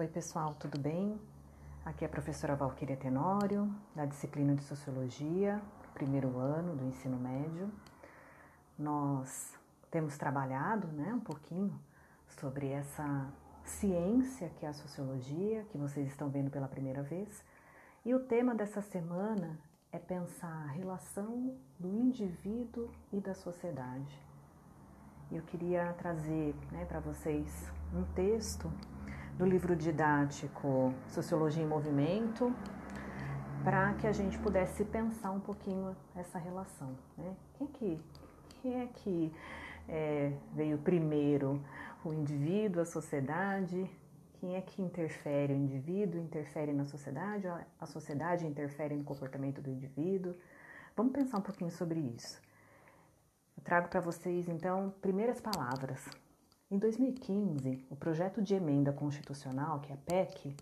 Oi, pessoal, tudo bem? Aqui é a professora Valquíria Tenório, da disciplina de Sociologia, primeiro ano do ensino médio. Nós temos trabalhado né, um pouquinho sobre essa ciência que é a sociologia, que vocês estão vendo pela primeira vez. E o tema dessa semana é pensar a relação do indivíduo e da sociedade. Eu queria trazer né, para vocês um texto do livro didático Sociologia em Movimento, para que a gente pudesse pensar um pouquinho essa relação. Né? Quem, que, quem é que é, veio primeiro? O indivíduo, a sociedade? Quem é que interfere? O indivíduo interfere na sociedade? A sociedade interfere no comportamento do indivíduo? Vamos pensar um pouquinho sobre isso. Eu trago para vocês, então, primeiras palavras em 2015, o projeto de emenda constitucional, que é a PEC,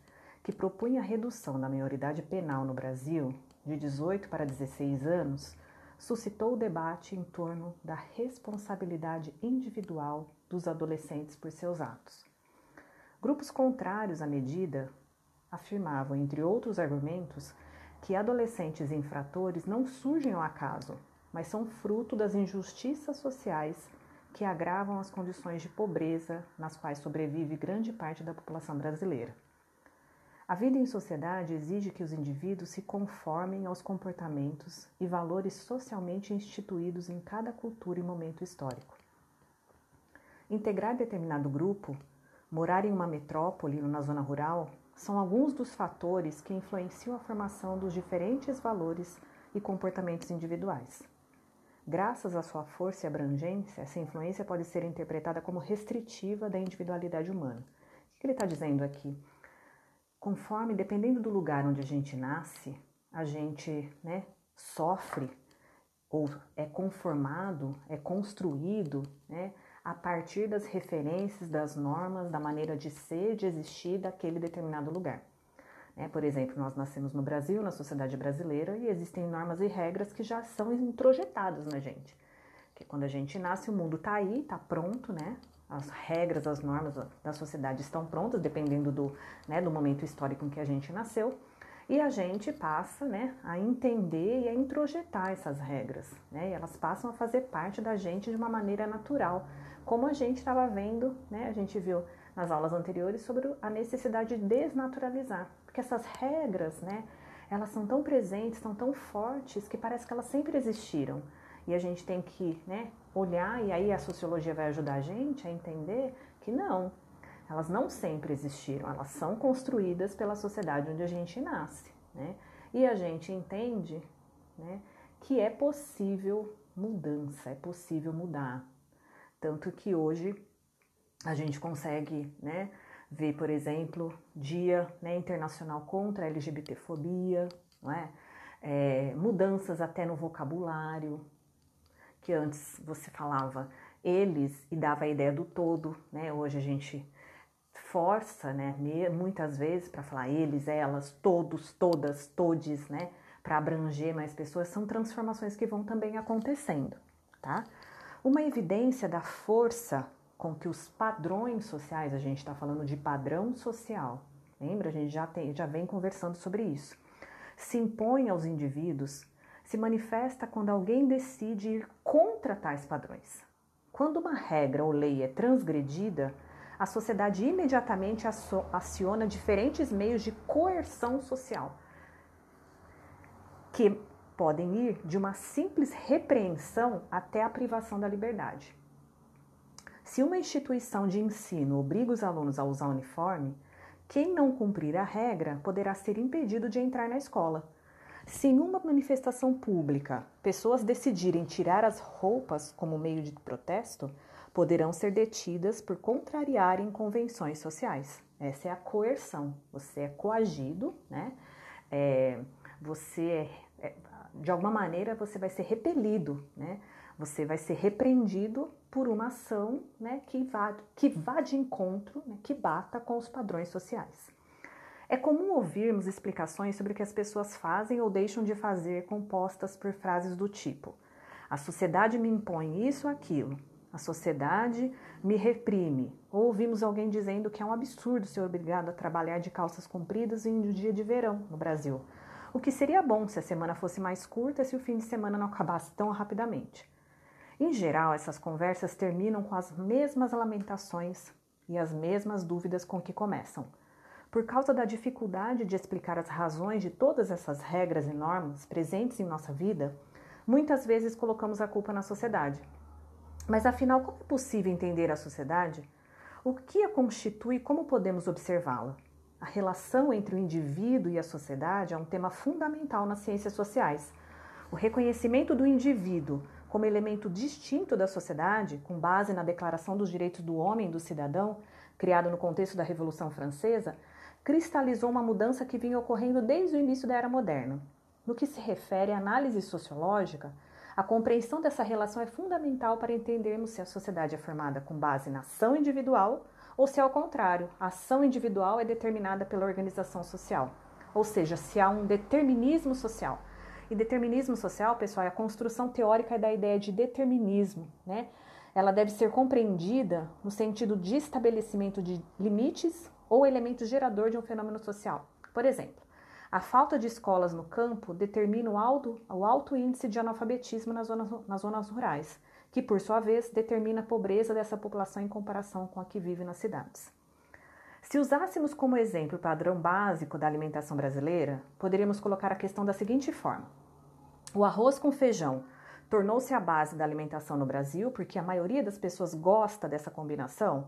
que propunha a redução da maioridade penal no Brasil de 18 para 16 anos, suscitou o debate em torno da responsabilidade individual dos adolescentes por seus atos. Grupos contrários à medida afirmavam, entre outros argumentos, que adolescentes infratores não surgem ao acaso, mas são fruto das injustiças sociais que agravam as condições de pobreza nas quais sobrevive grande parte da população brasileira. A vida em sociedade exige que os indivíduos se conformem aos comportamentos e valores socialmente instituídos em cada cultura e momento histórico. Integrar determinado grupo, morar em uma metrópole ou na zona rural, são alguns dos fatores que influenciam a formação dos diferentes valores e comportamentos individuais. Graças à sua força e abrangência, essa influência pode ser interpretada como restritiva da individualidade humana. O que ele está dizendo aqui? Conforme, dependendo do lugar onde a gente nasce, a gente né, sofre ou é conformado, é construído né, a partir das referências, das normas, da maneira de ser, de existir daquele determinado lugar. É, por exemplo, nós nascemos no Brasil, na sociedade brasileira, e existem normas e regras que já são introjetadas na gente. Que quando a gente nasce, o mundo está aí, está pronto, né? As regras, as normas da sociedade estão prontas, dependendo do, né, do momento histórico em que a gente nasceu. E a gente passa né, a entender e a introjetar essas regras. Né, e elas passam a fazer parte da gente de uma maneira natural, como a gente estava vendo, né, a gente viu nas aulas anteriores sobre a necessidade de desnaturalizar porque essas regras, né, elas são tão presentes, são tão fortes que parece que elas sempre existiram. E a gente tem que, né, olhar e aí a sociologia vai ajudar a gente a entender que não, elas não sempre existiram, elas são construídas pela sociedade onde a gente nasce, né? E a gente entende, né, que é possível mudança, é possível mudar. Tanto que hoje a gente consegue, né, ver, por exemplo, Dia né, Internacional contra a LGBTfobia, não é? é? mudanças até no vocabulário, que antes você falava eles e dava a ideia do todo, né? Hoje a gente força, né, muitas vezes para falar eles, elas, todos, todas, todes, né, para abranger mais pessoas, são transformações que vão também acontecendo, tá? Uma evidência da força com que os padrões sociais, a gente está falando de padrão social, lembra? A gente já, tem, já vem conversando sobre isso. Se impõe aos indivíduos, se manifesta quando alguém decide ir contra tais padrões. Quando uma regra ou lei é transgredida, a sociedade imediatamente aciona diferentes meios de coerção social, que podem ir de uma simples repreensão até a privação da liberdade. Se uma instituição de ensino obriga os alunos a usar uniforme, quem não cumprir a regra poderá ser impedido de entrar na escola. Se em uma manifestação pública pessoas decidirem tirar as roupas como meio de protesto, poderão ser detidas por contrariarem convenções sociais. Essa é a coerção. Você é coagido, né? É, você é, é de alguma maneira você vai ser repelido, né? Você vai ser repreendido por uma ação né, que, vá, que vá de encontro, né, que bata com os padrões sociais. É comum ouvirmos explicações sobre o que as pessoas fazem ou deixam de fazer compostas por frases do tipo: a sociedade me impõe isso ou aquilo, a sociedade me reprime. Ou ouvimos alguém dizendo que é um absurdo ser obrigado a trabalhar de calças compridas em um dia de verão no Brasil. O que seria bom se a semana fosse mais curta se o fim de semana não acabasse tão rapidamente. Em geral, essas conversas terminam com as mesmas lamentações e as mesmas dúvidas com que começam. Por causa da dificuldade de explicar as razões de todas essas regras e normas presentes em nossa vida, muitas vezes colocamos a culpa na sociedade. Mas afinal, como é possível entender a sociedade? O que a constitui e como podemos observá-la? A relação entre o indivíduo e a sociedade é um tema fundamental nas ciências sociais. O reconhecimento do indivíduo como elemento distinto da sociedade, com base na Declaração dos Direitos do Homem e do Cidadão, criado no contexto da Revolução Francesa, cristalizou uma mudança que vinha ocorrendo desde o início da era moderna. No que se refere à análise sociológica, a compreensão dessa relação é fundamental para entendermos se a sociedade é formada com base na ação individual ou se, ao contrário, a ação individual é determinada pela organização social, ou seja, se há um determinismo social. E determinismo social, pessoal, é a construção teórica da ideia de determinismo, né? Ela deve ser compreendida no sentido de estabelecimento de limites ou elemento gerador de um fenômeno social. Por exemplo, a falta de escolas no campo determina o alto, o alto índice de analfabetismo nas zonas, nas zonas rurais, que por sua vez determina a pobreza dessa população em comparação com a que vive nas cidades. Se usássemos como exemplo o padrão básico da alimentação brasileira, poderíamos colocar a questão da seguinte forma: o arroz com feijão tornou-se a base da alimentação no Brasil porque a maioria das pessoas gosta dessa combinação,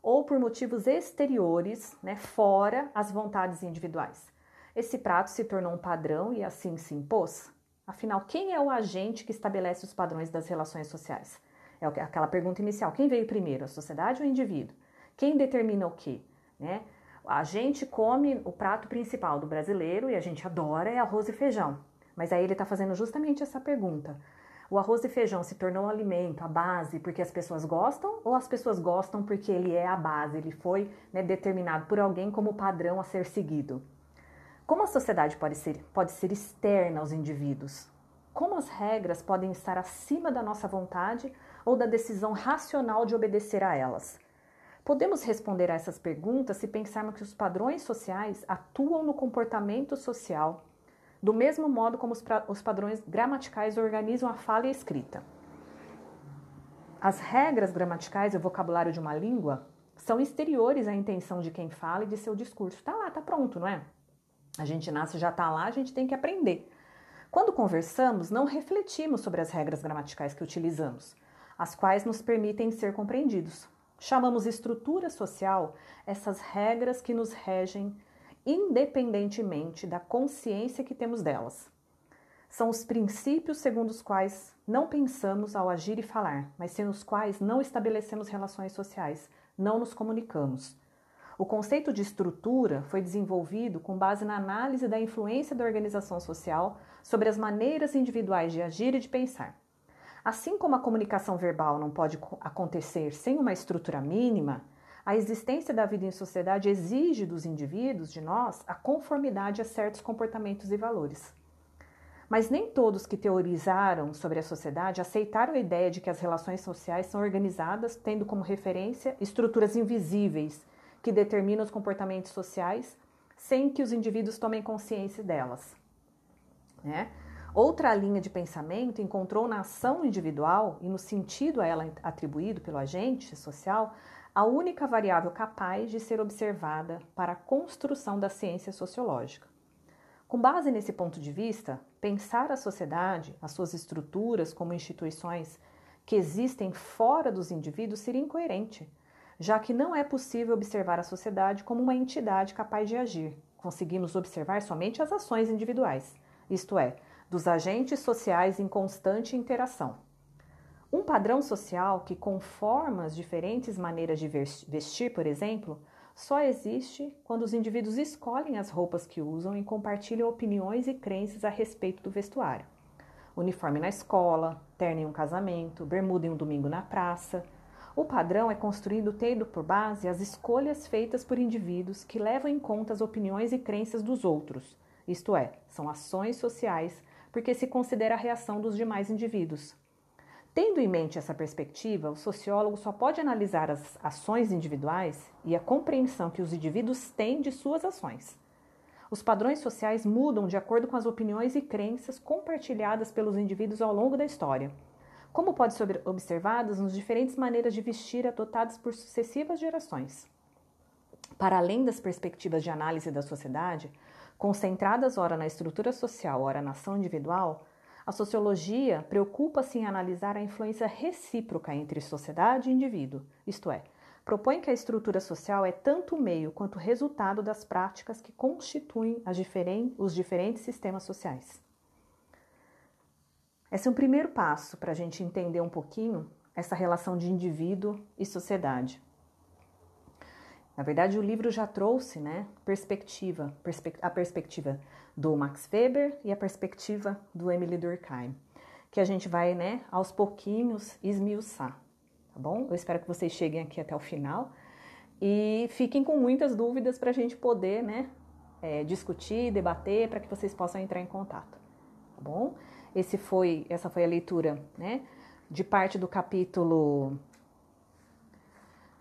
ou por motivos exteriores, né, fora as vontades individuais. Esse prato se tornou um padrão e assim se impôs? Afinal, quem é o agente que estabelece os padrões das relações sociais? É aquela pergunta inicial: quem veio primeiro, a sociedade ou o indivíduo? Quem determina o quê? Né? A gente come o prato principal do brasileiro e a gente adora é arroz e feijão. Mas aí ele está fazendo justamente essa pergunta: o arroz e feijão se tornou um alimento, a base, porque as pessoas gostam ou as pessoas gostam porque ele é a base, ele foi né, determinado por alguém como padrão a ser seguido? Como a sociedade pode ser, pode ser externa aos indivíduos? Como as regras podem estar acima da nossa vontade ou da decisão racional de obedecer a elas? Podemos responder a essas perguntas se pensarmos que os padrões sociais atuam no comportamento social, do mesmo modo como os, os padrões gramaticais organizam a fala e a escrita. As regras gramaticais e o vocabulário de uma língua são exteriores à intenção de quem fala e de seu discurso. Tá lá, tá pronto, não é? A gente nasce já está lá, a gente tem que aprender. Quando conversamos, não refletimos sobre as regras gramaticais que utilizamos, as quais nos permitem ser compreendidos. Chamamos estrutura social essas regras que nos regem independentemente da consciência que temos delas. São os princípios segundo os quais não pensamos ao agir e falar, mas sem os quais não estabelecemos relações sociais, não nos comunicamos. O conceito de estrutura foi desenvolvido com base na análise da influência da organização social sobre as maneiras individuais de agir e de pensar. Assim como a comunicação verbal não pode acontecer sem uma estrutura mínima, a existência da vida em sociedade exige dos indivíduos, de nós, a conformidade a certos comportamentos e valores. Mas nem todos que teorizaram sobre a sociedade aceitaram a ideia de que as relações sociais são organizadas tendo como referência estruturas invisíveis que determinam os comportamentos sociais sem que os indivíduos tomem consciência delas. Né? Outra linha de pensamento encontrou na ação individual e no sentido a ela atribuído pelo agente social a única variável capaz de ser observada para a construção da ciência sociológica. Com base nesse ponto de vista, pensar a sociedade, as suas estruturas como instituições que existem fora dos indivíduos seria incoerente, já que não é possível observar a sociedade como uma entidade capaz de agir. Conseguimos observar somente as ações individuais, isto é, dos agentes sociais em constante interação. Um padrão social que conforma as diferentes maneiras de vestir, por exemplo, só existe quando os indivíduos escolhem as roupas que usam e compartilham opiniões e crenças a respeito do vestuário. Uniforme na escola, terno em um casamento, bermuda em um domingo na praça, o padrão é construído tendo por base as escolhas feitas por indivíduos que levam em conta as opiniões e crenças dos outros, isto é, são ações sociais porque se considera a reação dos demais indivíduos. Tendo em mente essa perspectiva, o sociólogo só pode analisar as ações individuais e a compreensão que os indivíduos têm de suas ações. Os padrões sociais mudam de acordo com as opiniões e crenças compartilhadas pelos indivíduos ao longo da história, como pode ser observadas nas diferentes maneiras de vestir adotadas por sucessivas gerações. Para além das perspectivas de análise da sociedade, concentradas ora na estrutura social, ora na ação individual, a sociologia preocupa-se em analisar a influência recíproca entre sociedade e indivíduo, isto é, propõe que a estrutura social é tanto meio quanto resultado das práticas que constituem os diferentes sistemas sociais. Esse é um primeiro passo para a gente entender um pouquinho essa relação de indivíduo e sociedade. Na verdade, o livro já trouxe né, perspectiva, a perspectiva do Max Weber e a perspectiva do Emily Durkheim, que a gente vai, né, aos pouquinhos esmiuçar, tá bom? Eu espero que vocês cheguem aqui até o final e fiquem com muitas dúvidas para a gente poder, né, é, discutir, debater, para que vocês possam entrar em contato, tá bom? Esse foi, essa foi a leitura, né, de parte do capítulo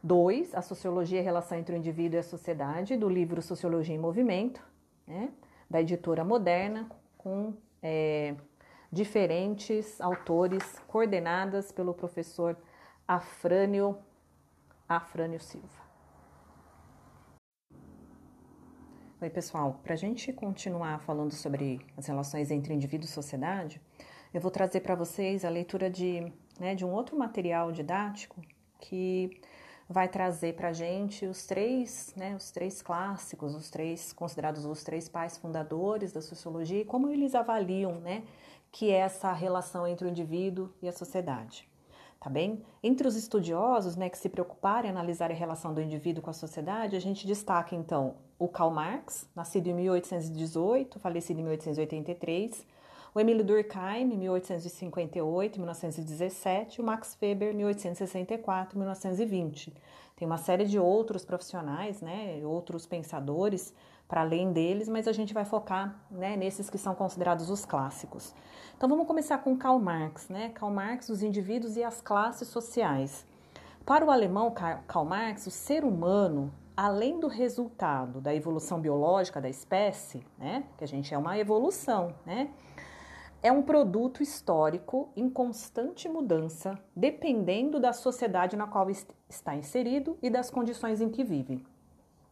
2, a sociologia e a relação entre o indivíduo e a sociedade, do livro Sociologia em Movimento, né? da editora moderna, com é, diferentes autores, coordenadas pelo professor Afrânio, Afrânio Silva. Oi, pessoal. Para a gente continuar falando sobre as relações entre indivíduo e sociedade, eu vou trazer para vocês a leitura de, né, de um outro material didático que vai trazer para a gente os três, né, os três clássicos, os três considerados os três pais fundadores da sociologia e como eles avaliam, né, que é essa relação entre o indivíduo e a sociedade. Tá bem? Entre os estudiosos, né, que se preocuparem em analisar a relação do indivíduo com a sociedade, a gente destaca então o Karl Marx, nascido em 1818, falecido em 1883 o Emílio Durkheim, 1858-1917, o Max Weber, 1864-1920. Tem uma série de outros profissionais, né, outros pensadores para além deles, mas a gente vai focar né, nesses que são considerados os clássicos. Então vamos começar com Karl Marx, né? Karl Marx, os indivíduos e as classes sociais. Para o alemão Karl Marx, o ser humano, além do resultado da evolução biológica da espécie, né, que a gente é uma evolução, né, é um produto histórico em constante mudança, dependendo da sociedade na qual está inserido e das condições em que vive.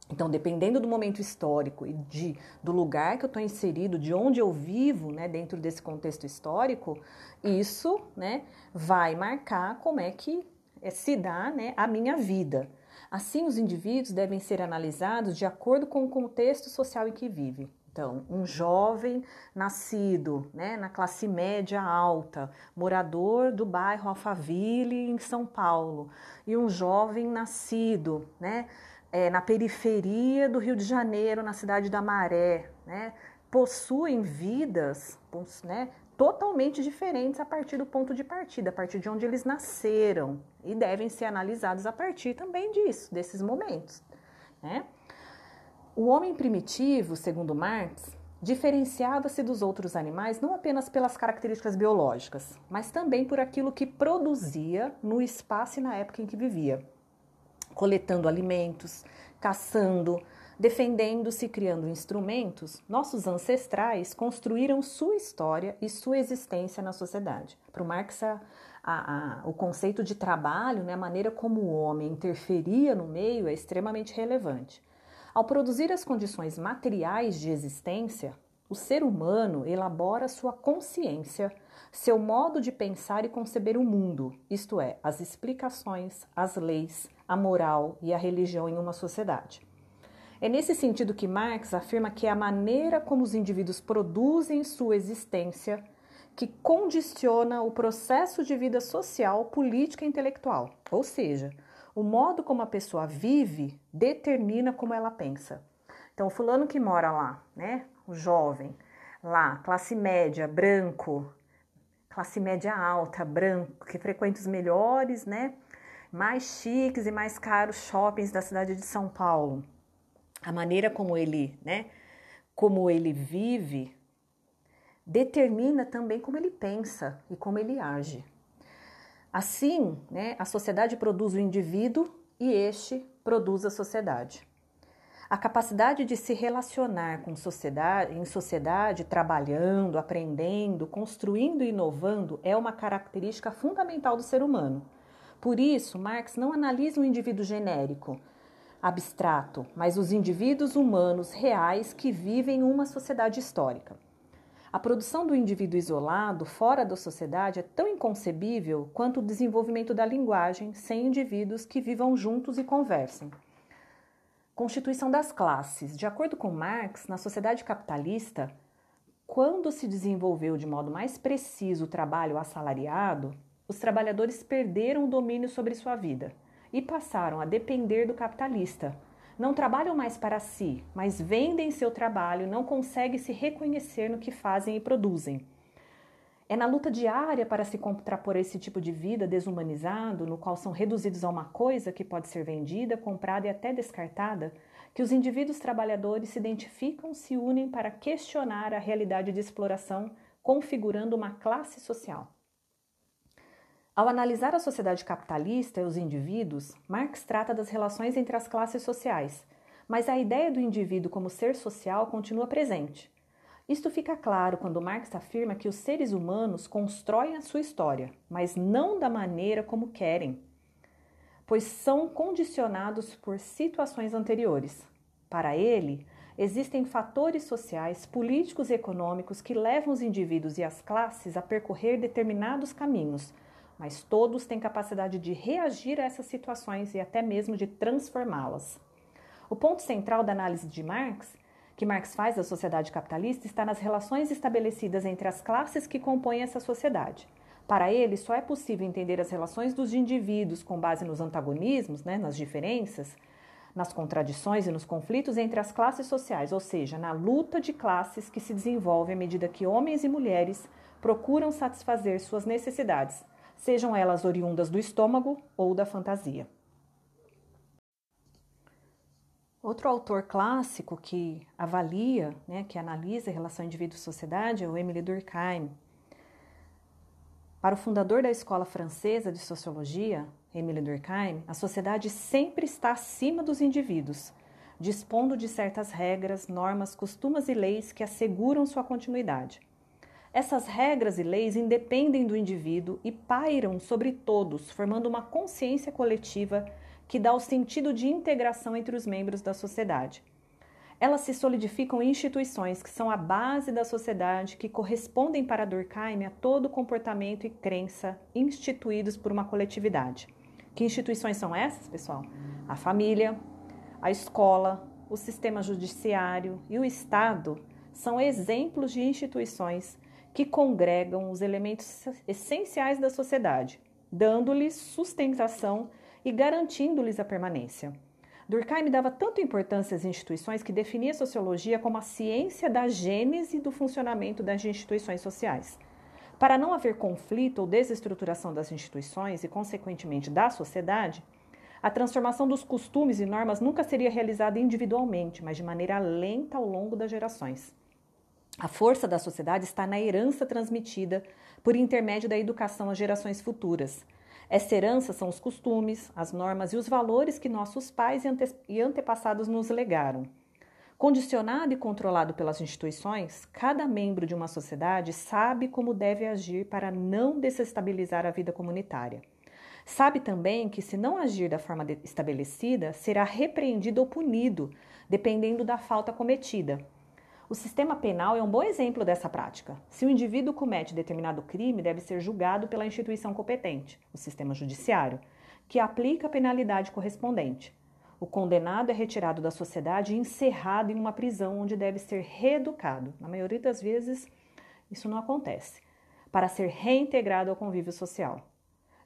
Então, dependendo do momento histórico e de, do lugar que eu estou inserido, de onde eu vivo, né, dentro desse contexto histórico, isso, né, vai marcar como é que eh, se dá, né, a minha vida. Assim, os indivíduos devem ser analisados de acordo com o contexto social em que vive. Então, um jovem nascido né, na classe média alta, morador do bairro Alphaville, em São Paulo, e um jovem nascido né, é, na periferia do Rio de Janeiro, na cidade da Maré, né, possuem vidas né, totalmente diferentes a partir do ponto de partida, a partir de onde eles nasceram, e devem ser analisados a partir também disso, desses momentos. Né? O homem primitivo, segundo Marx, diferenciava-se dos outros animais não apenas pelas características biológicas, mas também por aquilo que produzia no espaço e na época em que vivia, coletando alimentos, caçando, defendendo-se e criando instrumentos, nossos ancestrais construíram sua história e sua existência na sociedade. Para o Marx, a, a, a, o conceito de trabalho, né, a maneira como o homem interferia no meio é extremamente relevante. Ao produzir as condições materiais de existência, o ser humano elabora sua consciência, seu modo de pensar e conceber o mundo, isto é, as explicações, as leis, a moral e a religião em uma sociedade. É nesse sentido que Marx afirma que é a maneira como os indivíduos produzem sua existência que condiciona o processo de vida social, política e intelectual, ou seja, o modo como a pessoa vive determina como ela pensa. Então, o fulano que mora lá, né, o jovem, lá, classe média, branco, classe média alta, branco, que frequenta os melhores, né, mais chiques e mais caros shoppings da cidade de São Paulo. A maneira como ele, né, como ele vive determina também como ele pensa e como ele age. Assim, né, a sociedade produz o indivíduo e este produz a sociedade. A capacidade de se relacionar com sociedade, em sociedade, trabalhando, aprendendo, construindo e inovando é uma característica fundamental do ser humano. Por isso, Marx não analisa um indivíduo genérico, abstrato, mas os indivíduos humanos reais que vivem uma sociedade histórica. A produção do indivíduo isolado, fora da sociedade, é tão inconcebível quanto o desenvolvimento da linguagem sem indivíduos que vivam juntos e conversem. Constituição das classes. De acordo com Marx, na sociedade capitalista, quando se desenvolveu de modo mais preciso o trabalho assalariado, os trabalhadores perderam o domínio sobre sua vida e passaram a depender do capitalista. Não trabalham mais para si, mas vendem seu trabalho não conseguem se reconhecer no que fazem e produzem. É na luta diária para se contrapor a esse tipo de vida desumanizado, no qual são reduzidos a uma coisa que pode ser vendida, comprada e até descartada, que os indivíduos trabalhadores se identificam, se unem para questionar a realidade de exploração, configurando uma classe social. Ao analisar a sociedade capitalista e os indivíduos, Marx trata das relações entre as classes sociais, mas a ideia do indivíduo como ser social continua presente. Isto fica claro quando Marx afirma que os seres humanos constroem a sua história, mas não da maneira como querem, pois são condicionados por situações anteriores. Para ele, existem fatores sociais, políticos e econômicos que levam os indivíduos e as classes a percorrer determinados caminhos, mas todos têm capacidade de reagir a essas situações e até mesmo de transformá-las. O ponto central da análise de Marx que Marx faz da sociedade capitalista está nas relações estabelecidas entre as classes que compõem essa sociedade. Para ele, só é possível entender as relações dos indivíduos com base nos antagonismos, né, nas diferenças, nas contradições e nos conflitos entre as classes sociais, ou seja, na luta de classes que se desenvolve à medida que homens e mulheres procuram satisfazer suas necessidades, sejam elas oriundas do estômago ou da fantasia. Outro autor clássico que avalia, né, que analisa a relação indivíduo-sociedade é o Emile Durkheim. Para o fundador da Escola Francesa de Sociologia, Emile Durkheim, a sociedade sempre está acima dos indivíduos, dispondo de certas regras, normas, costumes e leis que asseguram sua continuidade. Essas regras e leis independem do indivíduo e pairam sobre todos, formando uma consciência coletiva que dá o sentido de integração entre os membros da sociedade. Elas se solidificam em instituições que são a base da sociedade, que correspondem para Durkheim a todo comportamento e crença instituídos por uma coletividade. Que instituições são essas, pessoal? A família, a escola, o sistema judiciário e o Estado são exemplos de instituições que congregam os elementos essenciais da sociedade, dando-lhes sustentação e garantindo-lhes a permanência. Durkheim dava tanta importância às instituições que definia a sociologia como a ciência da gênese do funcionamento das instituições sociais. Para não haver conflito ou desestruturação das instituições e, consequentemente, da sociedade, a transformação dos costumes e normas nunca seria realizada individualmente, mas de maneira lenta ao longo das gerações. A força da sociedade está na herança transmitida por intermédio da educação às gerações futuras. Essa herança são os costumes, as normas e os valores que nossos pais e, ante antepassados nos legaram. Condicionado e controlado pelas instituições, cada membro de uma sociedade sabe como deve agir para não desestabilizar a vida comunitária. Sabe também que, se não agir da forma estabelecida, será repreendido ou punido, dependendo da falta cometida. O sistema penal é um bom exemplo dessa prática. Se o indivíduo comete determinado crime, deve ser julgado pela instituição competente, o sistema judiciário, que aplica a penalidade correspondente. O condenado é retirado da sociedade e encerrado em uma prisão onde deve ser reeducado. Na maioria das vezes, isso não acontece, para ser reintegrado ao convívio social.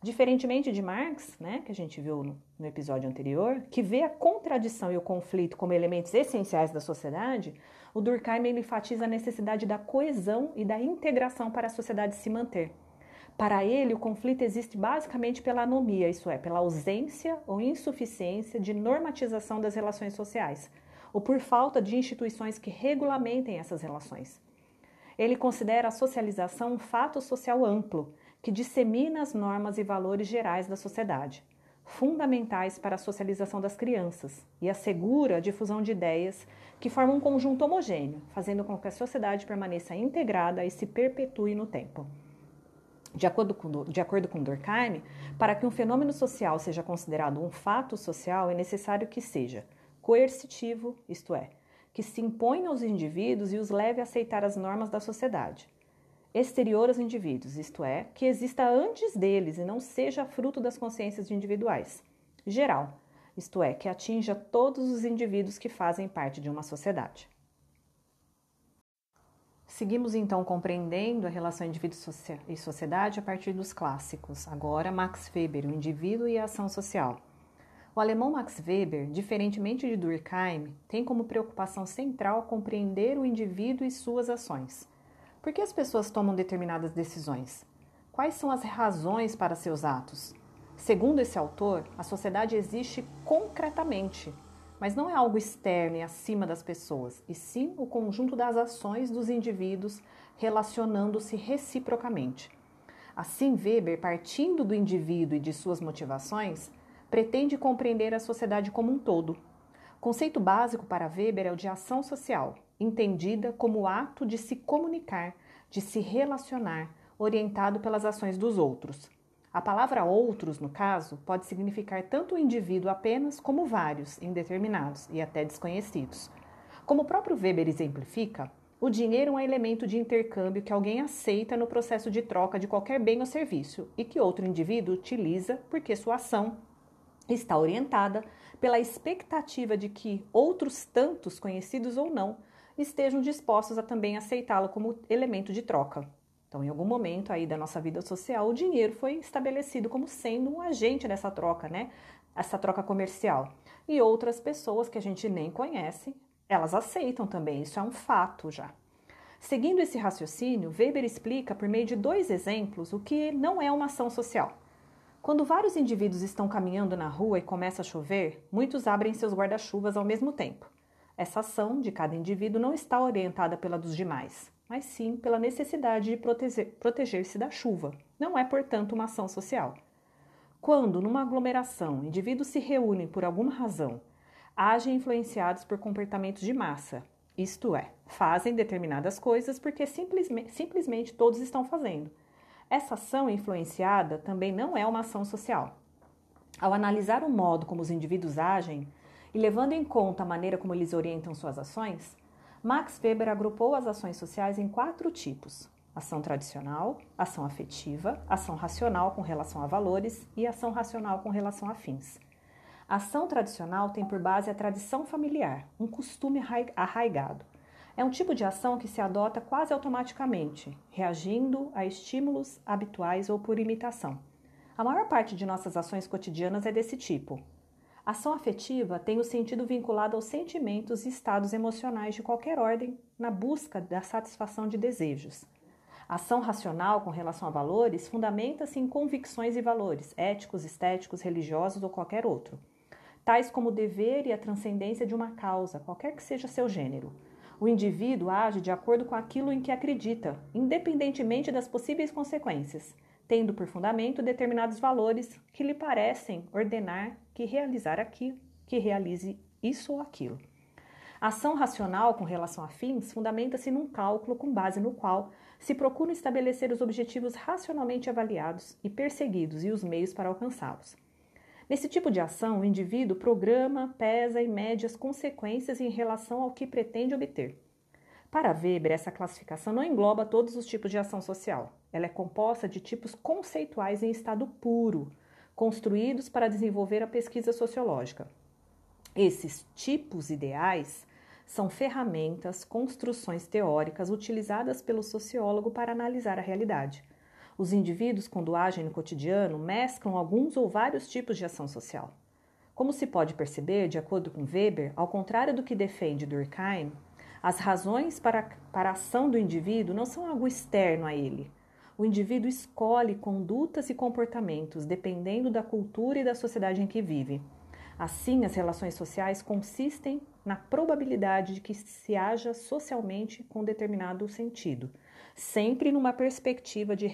Diferentemente de Marx, né, que a gente viu no, no episódio anterior, que vê a contradição e o conflito como elementos essenciais da sociedade, o Durkheim enfatiza a necessidade da coesão e da integração para a sociedade se manter. Para ele, o conflito existe basicamente pela anomia, isso é, pela ausência ou insuficiência de normatização das relações sociais, ou por falta de instituições que regulamentem essas relações. Ele considera a socialização um fato social amplo, que dissemina as normas e valores gerais da sociedade, fundamentais para a socialização das crianças, e assegura a difusão de ideias que formam um conjunto homogêneo, fazendo com que a sociedade permaneça integrada e se perpetue no tempo. De acordo, com, de acordo com Durkheim, para que um fenômeno social seja considerado um fato social, é necessário que seja coercitivo, isto é, que se imponha aos indivíduos e os leve a aceitar as normas da sociedade. Exterior aos indivíduos, isto é, que exista antes deles e não seja fruto das consciências individuais. Geral, isto é, que atinja todos os indivíduos que fazem parte de uma sociedade. Seguimos então compreendendo a relação indivíduo e sociedade a partir dos clássicos. Agora, Max Weber, o indivíduo e a ação social. O alemão Max Weber, diferentemente de Durkheim, tem como preocupação central compreender o indivíduo e suas ações. Por que as pessoas tomam determinadas decisões? Quais são as razões para seus atos? Segundo esse autor, a sociedade existe concretamente, mas não é algo externo e acima das pessoas, e sim o conjunto das ações dos indivíduos relacionando-se reciprocamente. Assim, Weber, partindo do indivíduo e de suas motivações, pretende compreender a sociedade como um todo. Conceito básico para Weber é o de ação social, entendida como o ato de se comunicar, de se relacionar, orientado pelas ações dos outros. A palavra outros, no caso, pode significar tanto o indivíduo apenas como vários, indeterminados e até desconhecidos. Como o próprio Weber exemplifica, o dinheiro é um elemento de intercâmbio que alguém aceita no processo de troca de qualquer bem ou serviço e que outro indivíduo utiliza porque sua ação está orientada pela expectativa de que outros tantos, conhecidos ou não, estejam dispostos a também aceitá-lo como elemento de troca. Então, em algum momento aí da nossa vida social, o dinheiro foi estabelecido como sendo um agente dessa troca, né? Essa troca comercial. E outras pessoas que a gente nem conhece, elas aceitam também, isso é um fato já. Seguindo esse raciocínio, Weber explica por meio de dois exemplos o que não é uma ação social. Quando vários indivíduos estão caminhando na rua e começa a chover, muitos abrem seus guarda-chuvas ao mesmo tempo. Essa ação de cada indivíduo não está orientada pela dos demais mas sim pela necessidade de proteger-se da chuva. Não é, portanto, uma ação social. Quando, numa aglomeração, indivíduos se reúnem por alguma razão, agem influenciados por comportamentos de massa, isto é, fazem determinadas coisas porque simplesmente, todos estão fazendo. Essa ação influenciada também não é uma ação social. Ao analisar o modo como os indivíduos agem e levando em conta a maneira como eles orientam suas ações, Max Weber agrupou as ações sociais em quatro tipos: ação tradicional, ação afetiva, ação racional com relação a valores e ação racional com relação a fins. A ação tradicional tem por base a tradição familiar, um costume arraigado. É um tipo de ação que se adota quase automaticamente, reagindo a estímulos habituais ou por imitação. A maior parte de nossas ações cotidianas é desse tipo, Ação afetiva tem o sentido vinculado aos sentimentos e estados emocionais de qualquer ordem na busca da satisfação de desejos. Ação racional com relação a valores fundamenta-se em convicções e valores éticos, estéticos, religiosos ou qualquer outro, tais como o dever e a transcendência de uma causa, qualquer que seja seu gênero. O indivíduo age de acordo com aquilo em que acredita, independentemente das possíveis consequências tendo por fundamento determinados valores que lhe parecem ordenar que realizar aquilo, que realize isso ou aquilo. A ação racional com relação a fins fundamenta-se num cálculo com base no qual se procura estabelecer os objetivos racionalmente avaliados e perseguidos e os meios para alcançá-los. Nesse tipo de ação, o indivíduo programa, pesa e mede as consequências em relação ao que pretende obter. Para Weber, essa classificação não engloba todos os tipos de ação social. Ela é composta de tipos conceituais em estado puro, construídos para desenvolver a pesquisa sociológica. Esses tipos ideais são ferramentas, construções teóricas utilizadas pelo sociólogo para analisar a realidade. Os indivíduos, quando agem no cotidiano, mesclam alguns ou vários tipos de ação social. Como se pode perceber, de acordo com Weber, ao contrário do que defende Durkheim, as razões para, para a ação do indivíduo não são algo externo a ele. O indivíduo escolhe condutas e comportamentos dependendo da cultura e da sociedade em que vive. Assim, as relações sociais consistem na probabilidade de que se haja socialmente com determinado sentido, sempre numa perspectiva de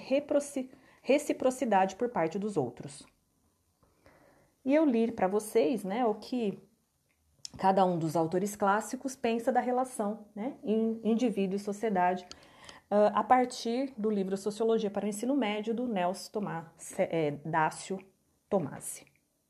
reciprocidade por parte dos outros. E eu li para vocês né, o que cada um dos autores clássicos pensa da relação né, indivíduo e sociedade uh, a partir do livro Sociologia para o Ensino Médio do Nelson Tomás, é, Dácio Tomasi.